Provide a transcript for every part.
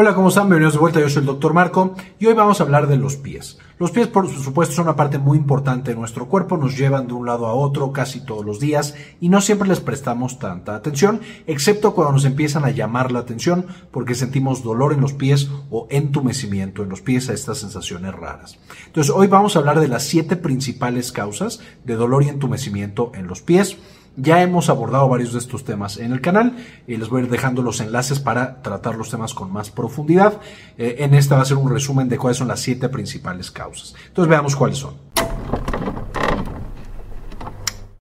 Hola, ¿cómo están? Bienvenidos de vuelta, yo soy el doctor Marco y hoy vamos a hablar de los pies. Los pies, por supuesto, son una parte muy importante de nuestro cuerpo, nos llevan de un lado a otro casi todos los días y no siempre les prestamos tanta atención, excepto cuando nos empiezan a llamar la atención porque sentimos dolor en los pies o entumecimiento en los pies a estas sensaciones raras. Entonces, hoy vamos a hablar de las siete principales causas de dolor y entumecimiento en los pies. Ya hemos abordado varios de estos temas en el canal y les voy a ir dejando los enlaces para tratar los temas con más profundidad. Eh, en esta va a ser un resumen de cuáles son las siete principales causas. Entonces veamos cuáles son.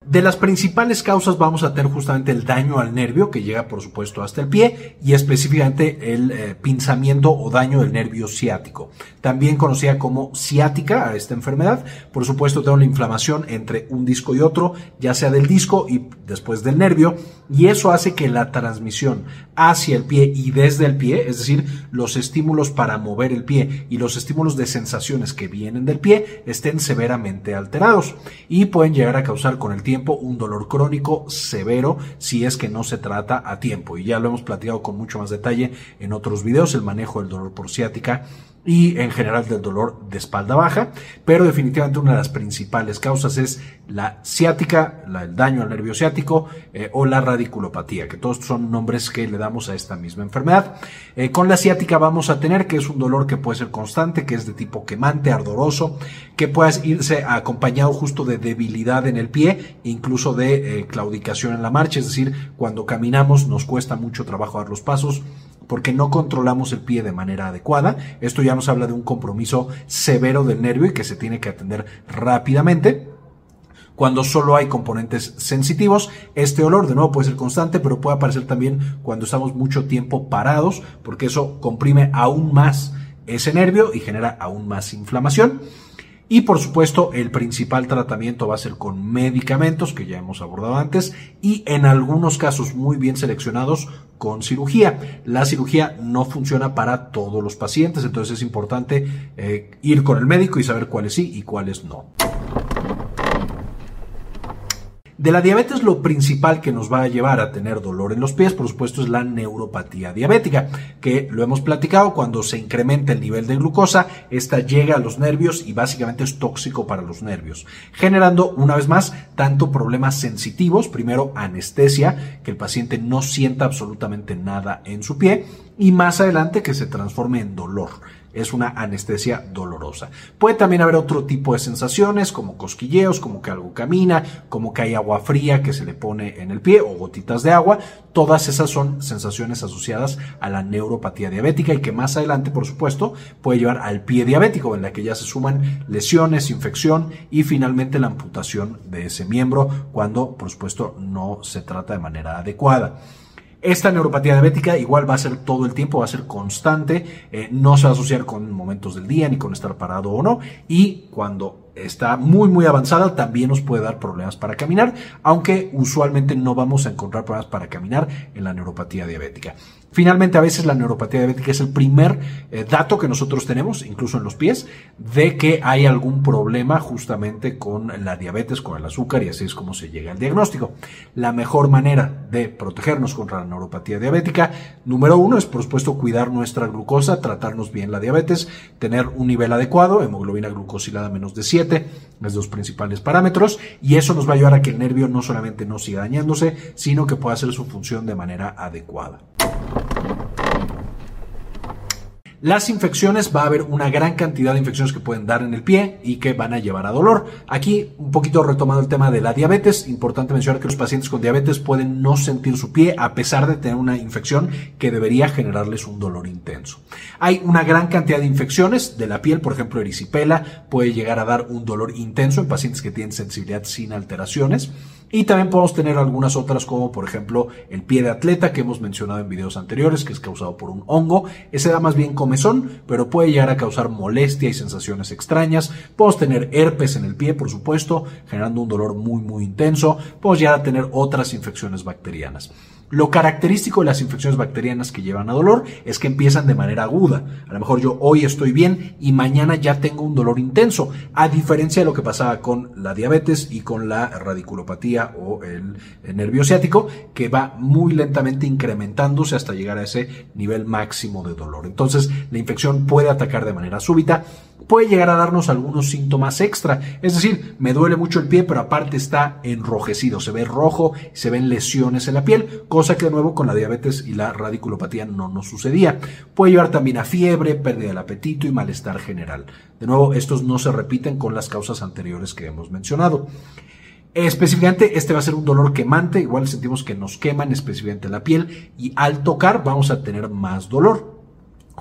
De las principales causas vamos a tener justamente el daño al nervio que llega por supuesto hasta el pie y específicamente el eh, pinzamiento o daño del nervio ciático, también conocida como ciática a esta enfermedad. Por supuesto tengo la inflamación entre un disco y otro, ya sea del disco y después del nervio y eso hace que la transmisión hacia el pie y desde el pie, es decir, los estímulos para mover el pie y los estímulos de sensaciones que vienen del pie estén severamente alterados y pueden llegar a causar con el tiempo un dolor crónico severo si es que no se trata a tiempo. Y ya lo hemos platicado con mucho más detalle en otros videos, el manejo del dolor por ciática y en general del dolor de espalda baja, pero definitivamente una de las principales causas es la ciática, el daño al nervio ciático eh, o la radiculopatía, que todos son nombres que le damos a esta misma enfermedad. Eh, con la ciática vamos a tener que es un dolor que puede ser constante, que es de tipo quemante, ardoroso, que puede irse acompañado justo de debilidad en el pie, incluso de eh, claudicación en la marcha, es decir, cuando caminamos nos cuesta mucho trabajo dar los pasos porque no controlamos el pie de manera adecuada. Esto ya nos habla de un compromiso severo del nervio y que se tiene que atender rápidamente. Cuando solo hay componentes sensitivos, este olor de nuevo puede ser constante, pero puede aparecer también cuando estamos mucho tiempo parados, porque eso comprime aún más ese nervio y genera aún más inflamación. Y por supuesto, el principal tratamiento va a ser con medicamentos, que ya hemos abordado antes, y en algunos casos muy bien seleccionados con cirugía. La cirugía no funciona para todos los pacientes, entonces es importante eh, ir con el médico y saber cuáles sí y cuáles no. De la diabetes lo principal que nos va a llevar a tener dolor en los pies, por supuesto, es la neuropatía diabética, que lo hemos platicado, cuando se incrementa el nivel de glucosa, esta llega a los nervios y básicamente es tóxico para los nervios, generando una vez más tanto problemas sensitivos, primero anestesia, que el paciente no sienta absolutamente nada en su pie, y más adelante que se transforme en dolor es una anestesia dolorosa. Puede también haber otro tipo de sensaciones como cosquilleos, como que algo camina, como que hay agua fría que se le pone en el pie o gotitas de agua. Todas esas son sensaciones asociadas a la neuropatía diabética y que más adelante, por supuesto, puede llevar al pie diabético en la que ya se suman lesiones, infección y finalmente la amputación de ese miembro cuando, por supuesto, no se trata de manera adecuada. Esta neuropatía diabética igual va a ser todo el tiempo, va a ser constante, eh, no se va a asociar con momentos del día ni con estar parado o no. Y cuando está muy muy avanzada también nos puede dar problemas para caminar, aunque usualmente no vamos a encontrar problemas para caminar en la neuropatía diabética. Finalmente, a veces la neuropatía diabética es el primer eh, dato que nosotros tenemos, incluso en los pies, de que hay algún problema justamente con la diabetes, con el azúcar, y así es como se llega al diagnóstico. La mejor manera de protegernos contra la neuropatía diabética, número uno, es por supuesto cuidar nuestra glucosa, tratarnos bien la diabetes, tener un nivel adecuado, hemoglobina glucosilada menos de 7, los principales parámetros, y eso nos va a ayudar a que el nervio no solamente no siga dañándose, sino que pueda hacer su función de manera adecuada. Las infecciones, va a haber una gran cantidad de infecciones que pueden dar en el pie y que van a llevar a dolor. Aquí, un poquito retomando el tema de la diabetes, importante mencionar que los pacientes con diabetes pueden no sentir su pie a pesar de tener una infección que debería generarles un dolor intenso. Hay una gran cantidad de infecciones de la piel, por ejemplo, erisipela puede llegar a dar un dolor intenso en pacientes que tienen sensibilidad sin alteraciones. Y también podemos tener algunas otras como por ejemplo el pie de atleta que hemos mencionado en videos anteriores que es causado por un hongo. Ese da más bien comezón, pero puede llegar a causar molestia y sensaciones extrañas. Podemos tener herpes en el pie, por supuesto, generando un dolor muy muy intenso. Podemos llegar a tener otras infecciones bacterianas. Lo característico de las infecciones bacterianas que llevan a dolor es que empiezan de manera aguda. A lo mejor yo hoy estoy bien y mañana ya tengo un dolor intenso, a diferencia de lo que pasaba con la diabetes y con la radiculopatía o el, nervio ciático que va muy lentamente incrementándose hasta llegar a ese nivel máximo de dolor. Entonces la infección puede atacar de manera súbita puede llegar a darnos algunos síntomas extra. Es decir, me duele mucho el pie, pero aparte está enrojecido, se ve rojo, se ven lesiones en la piel, cosa que de nuevo con la diabetes y la radiculopatía no nos sucedía. Puede llevar también a fiebre, pérdida del apetito y malestar general. De nuevo, estos no se repiten con las causas anteriores que hemos mencionado. Específicamente, este va a ser un dolor quemante, igual sentimos que nos queman específicamente la piel y al tocar vamos a tener más dolor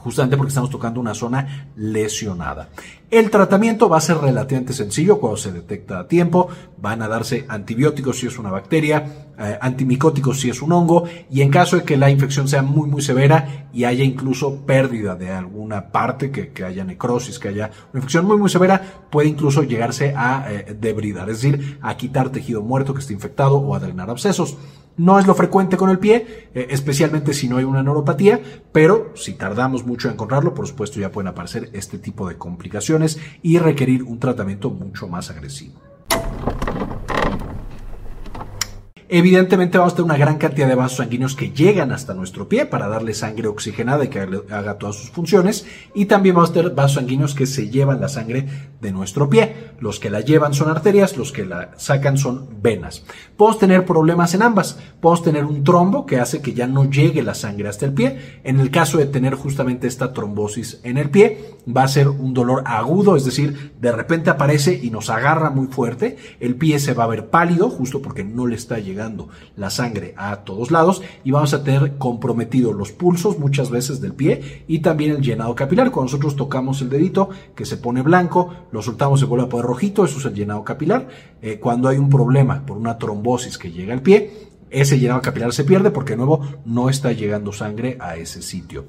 justamente porque estamos tocando una zona lesionada. El tratamiento va a ser relativamente sencillo cuando se detecta a tiempo. Van a darse antibióticos si es una bacteria, eh, antimicóticos si es un hongo y en caso de que la infección sea muy muy severa y haya incluso pérdida de alguna parte, que, haya necrosis, que haya una infección muy muy severa, puede incluso llegarse a eh, debridar, es decir, a quitar tejido muerto que esté infectado o a drenar abscesos. No es lo frecuente con el pie, eh, especialmente si no hay una neuropatía, pero si tardamos mucho en encontrarlo, por supuesto ya pueden aparecer este tipo de complicaciones y requerir un tratamiento mucho más agresivo. Evidentemente vamos a tener una gran cantidad de vasos sanguíneos que llegan hasta nuestro pie para darle sangre oxigenada y que haga todas sus funciones. Y también vamos a tener vasos sanguíneos que se llevan la sangre de nuestro pie. Los que la llevan son arterias, los que la sacan son venas. Podemos tener problemas en ambas. Podemos tener un trombo que hace que ya no llegue la sangre hasta el pie. En el caso de tener justamente esta trombosis en el pie, va a ser un dolor agudo, es decir, de repente aparece y nos agarra muy fuerte. El pie se va a ver pálido justo porque no le está llegando llegando la sangre a todos lados y vamos a tener comprometidos los pulsos muchas veces del pie y también el llenado capilar. Cuando nosotros tocamos el dedito que se pone blanco, lo soltamos se vuelve a poner rojito, eso es el llenado capilar. Eh, cuando hay un problema por una trombosis que llega al pie, ese llenado capilar se pierde porque de nuevo no está llegando sangre a ese sitio.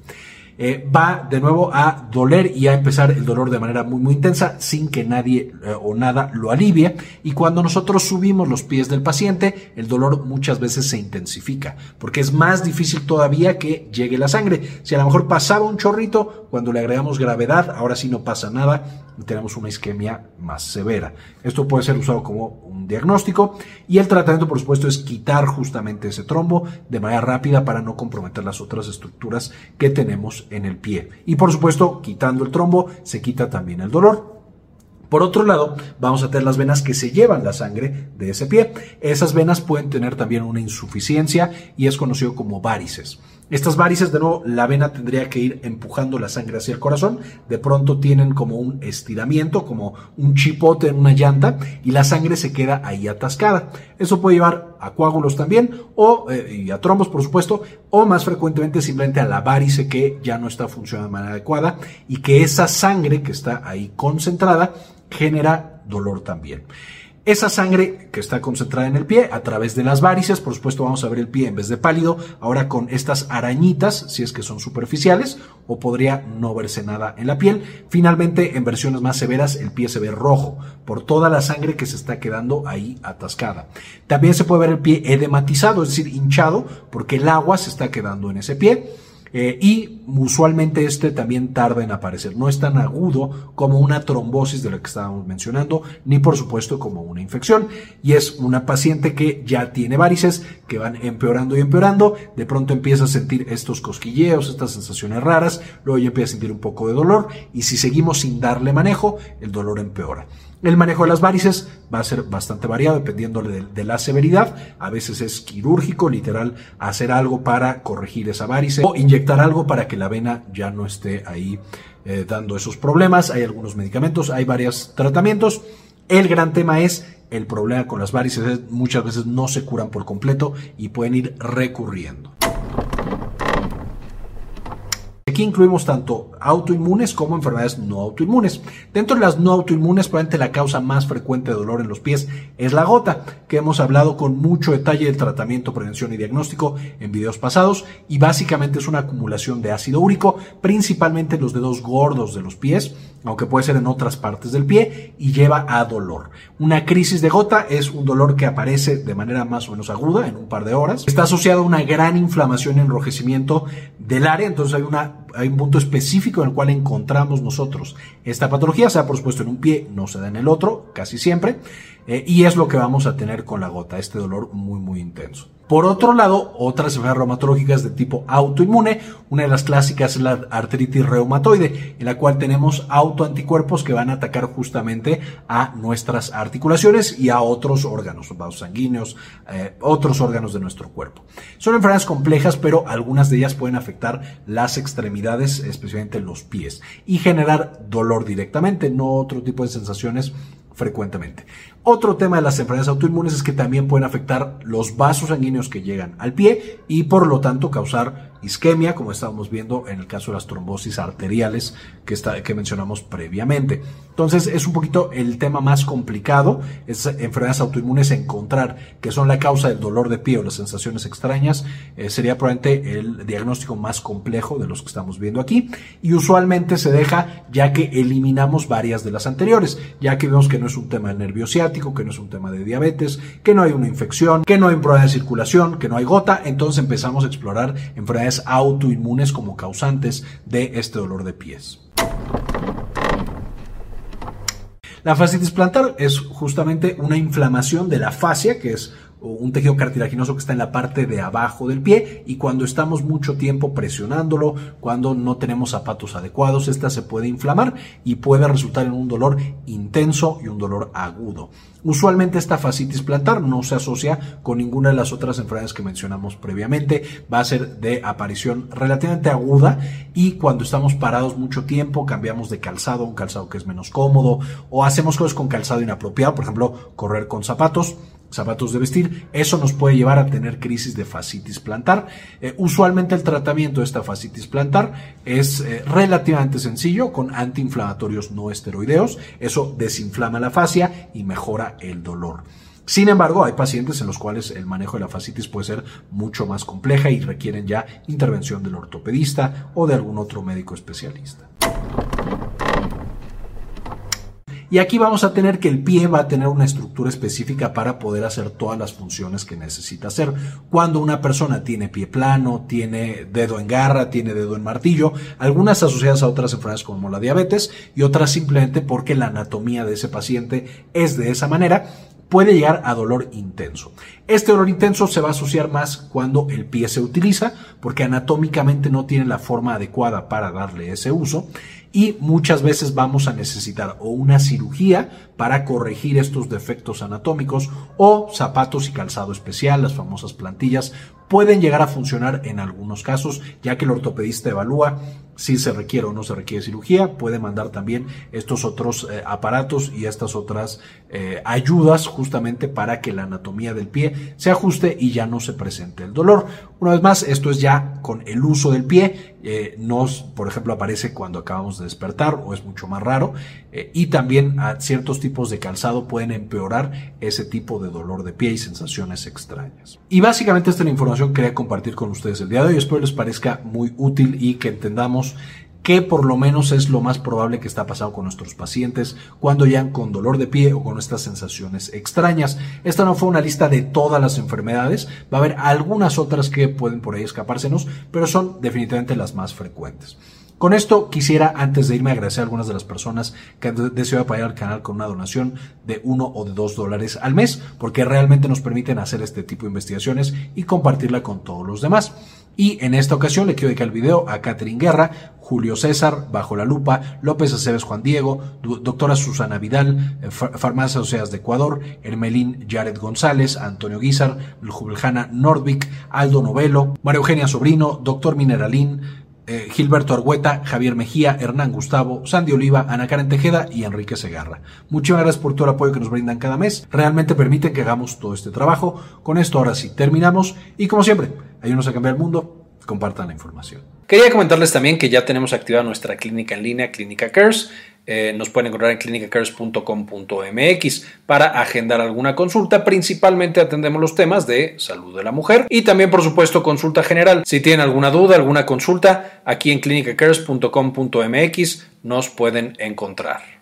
Eh, va de nuevo a doler y a empezar el dolor de manera muy muy intensa sin que nadie eh, o nada lo alivie. Y cuando nosotros subimos los pies del paciente el dolor muchas veces se intensifica porque es más difícil todavía que llegue la sangre. Si a lo mejor pasaba un chorrito cuando le agregamos gravedad ahora sí no pasa nada y tenemos una isquemia más severa esto puede ser usado como un diagnóstico y el tratamiento por supuesto es quitar justamente ese trombo de manera rápida para no comprometer las otras estructuras que tenemos en el pie. Y por supuesto, quitando el trombo, se quita también el dolor. Por otro lado, vamos a tener las venas que se llevan la sangre de ese pie. Esas venas pueden tener también una insuficiencia y es conocido como varices. Estas varices, de nuevo, la vena tendría que ir empujando la sangre hacia el corazón. De pronto tienen como un estiramiento, como un chipote en una llanta, y la sangre se queda ahí atascada. Eso puede llevar a coágulos también, o eh, y a trombos, por supuesto, o más frecuentemente simplemente a la varice que ya no está funcionando de manera adecuada y que esa sangre que está ahí concentrada genera dolor también. Esa sangre que está concentrada en el pie a través de las varices, por supuesto vamos a ver el pie en vez de pálido, ahora con estas arañitas, si es que son superficiales, o podría no verse nada en la piel. Finalmente, en versiones más severas, el pie se ve rojo por toda la sangre que se está quedando ahí atascada. También se puede ver el pie edematizado, es decir, hinchado, porque el agua se está quedando en ese pie. Eh, y usualmente este también tarda en aparecer. No es tan agudo como una trombosis de la que estábamos mencionando, ni por supuesto como una infección. Y es una paciente que ya tiene varices, que van empeorando y empeorando. De pronto empieza a sentir estos cosquilleos, estas sensaciones raras. Luego ya empieza a sentir un poco de dolor. Y si seguimos sin darle manejo, el dolor empeora. El manejo de las varices va a ser bastante variado dependiendo de, la severidad. A veces es quirúrgico, literal, hacer algo para corregir esa varice o inyectar algo para que la vena ya no esté ahí eh, dando esos problemas. Hay algunos medicamentos, hay varios tratamientos. El gran tema es el problema con las varices muchas veces no se curan por completo y pueden ir recurriendo. Aquí incluimos tanto autoinmunes como enfermedades no autoinmunes. Dentro de las no autoinmunes, probablemente la causa más frecuente de dolor en los pies es la gota, que hemos hablado con mucho detalle del tratamiento, prevención y diagnóstico en videos pasados, y básicamente es una acumulación de ácido úrico, principalmente en los dedos gordos de los pies, aunque puede ser en otras partes del pie, y lleva a dolor. Una crisis de gota es un dolor que aparece de manera más o menos aguda en un par de horas. Está asociado a una gran inflamación y enrojecimiento del área, entonces hay un punto específico en el cual encontramos nosotros esta patología, sea por supuesto en un pie, no se da en el otro, casi siempre, eh, y es lo que vamos a tener con la gota, este dolor muy muy intenso. Por otro lado, otras enfermedades reumatológicas de tipo autoinmune, una de las clásicas es la artritis reumatoide, en la cual tenemos autoanticuerpos que van a atacar justamente a nuestras articulaciones y a otros órganos, vasos sanguíneos, eh, otros órganos de nuestro cuerpo. Son enfermedades complejas, pero algunas de ellas pueden afectar las extremidades, especialmente los pies, y generar dolor directamente, no otro tipo de sensaciones frecuentemente. Otro tema de las enfermedades autoinmunes es que también pueden afectar los vasos sanguíneos que llegan al pie y por lo tanto causar isquemia, como estábamos viendo en el caso de las trombosis arteriales que, está, que mencionamos previamente. Entonces es un poquito el tema más complicado, es enfermedades autoinmunes encontrar que son la causa del dolor de pie o las sensaciones extrañas, eh, sería probablemente el diagnóstico más complejo de los que estamos viendo aquí y usualmente se deja ya que eliminamos varias de las anteriores, ya que vemos que no es un tema del nervio ciático, que no es un tema de diabetes, que no hay una infección, que no hay un problema de circulación, que no hay gota, entonces empezamos a explorar enfermedades autoinmunes como causantes de este dolor de pies. La fascitis plantar es justamente una inflamación de la fascia, que es un tejido cartilaginoso que está en la parte de abajo del pie y cuando estamos mucho tiempo presionándolo, cuando no tenemos zapatos adecuados, esta se puede inflamar y puede resultar en un dolor intenso y un dolor agudo. Usualmente esta fascitis plantar no se asocia con ninguna de las otras enfermedades que mencionamos previamente, va a ser de aparición relativamente aguda y cuando estamos parados mucho tiempo cambiamos de calzado, un calzado que es menos cómodo o hacemos cosas con calzado inapropiado, por ejemplo, correr con zapatos zapatos de vestir, eso nos puede llevar a tener crisis de fascitis plantar. Eh, usualmente el tratamiento de esta fascitis plantar es eh, relativamente sencillo con antiinflamatorios no esteroideos, eso desinflama la fascia y mejora el dolor. Sin embargo, hay pacientes en los cuales el manejo de la fascitis puede ser mucho más compleja y requieren ya intervención del ortopedista o de algún otro médico especialista. Y aquí vamos a tener que el pie va a tener una estructura específica para poder hacer todas las funciones que necesita hacer. Cuando una persona tiene pie plano, tiene dedo en garra, tiene dedo en martillo, algunas asociadas a otras enfermedades como la diabetes y otras simplemente porque la anatomía de ese paciente es de esa manera, puede llegar a dolor intenso. Este dolor intenso se va a asociar más cuando el pie se utiliza, porque anatómicamente no tiene la forma adecuada para darle ese uso y muchas veces vamos a necesitar o una cirugía para corregir estos defectos anatómicos o zapatos y calzado especial, las famosas plantillas, pueden llegar a funcionar en algunos casos, ya que el ortopedista evalúa si se requiere o no se requiere cirugía, puede mandar también estos otros eh, aparatos y estas otras eh, ayudas justamente para que la anatomía del pie se ajuste y ya no se presente el dolor. Una vez más, esto es ya con el uso del pie, eh, nos, por ejemplo, aparece cuando acabamos de despertar o es mucho más raro, y también ciertos tipos de calzado pueden empeorar ese tipo de dolor de pie y sensaciones extrañas. Y básicamente esta es la información que quería compartir con ustedes el día de hoy, espero les parezca muy útil y que entendamos que por lo menos es lo más probable que está pasando con nuestros pacientes cuando ya con dolor de pie o con estas sensaciones extrañas. Esta no fue una lista de todas las enfermedades, va a haber algunas otras que pueden por ahí escapársenos, pero son definitivamente las más frecuentes. Con esto quisiera, antes de irme, agradecer a algunas de las personas que han decidido apoyar al canal con una donación de uno o de dos dólares al mes, porque realmente nos permiten hacer este tipo de investigaciones y compartirla con todos los demás. Y en esta ocasión le quiero dedicar el video a Catherine Guerra, Julio César, Bajo la Lupa, López Aceves Juan Diego, doctora Susana Vidal, eh, Farmacias Oceas de Ecuador, Hermelín Jared González, Antonio Guizar, Jubeljana Nordvik, Aldo Novelo, María Eugenia Sobrino, doctor Mineralín, eh, Gilberto Argueta, Javier Mejía, Hernán Gustavo, Sandy Oliva, Ana Karen Tejeda y Enrique Segarra. Muchísimas gracias por todo el apoyo que nos brindan cada mes. Realmente permiten que hagamos todo este trabajo. Con esto ahora sí terminamos y como siempre, ayúdenos a cambiar el mundo, compartan la información. Quería comentarles también que ya tenemos activada nuestra clínica en línea, Clínica Cares. Eh, nos pueden encontrar en clinicacares.com.mx para agendar alguna consulta. Principalmente atendemos los temas de salud de la mujer y también, por supuesto, consulta general. Si tienen alguna duda, alguna consulta, aquí en clinicacares.com.mx nos pueden encontrar.